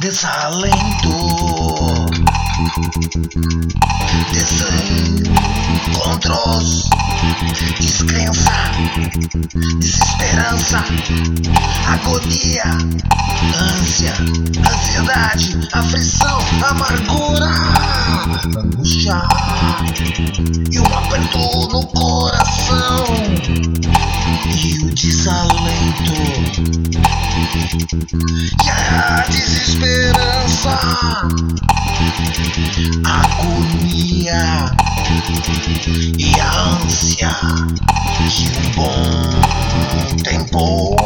desalento, desencontros, descrença, desesperança, agonia, ânsia, ansiedade, aflição, amargura, angústia e um aperto no coração e o desalento e a desesperança, a agonia e a ânsia de um bom tempo.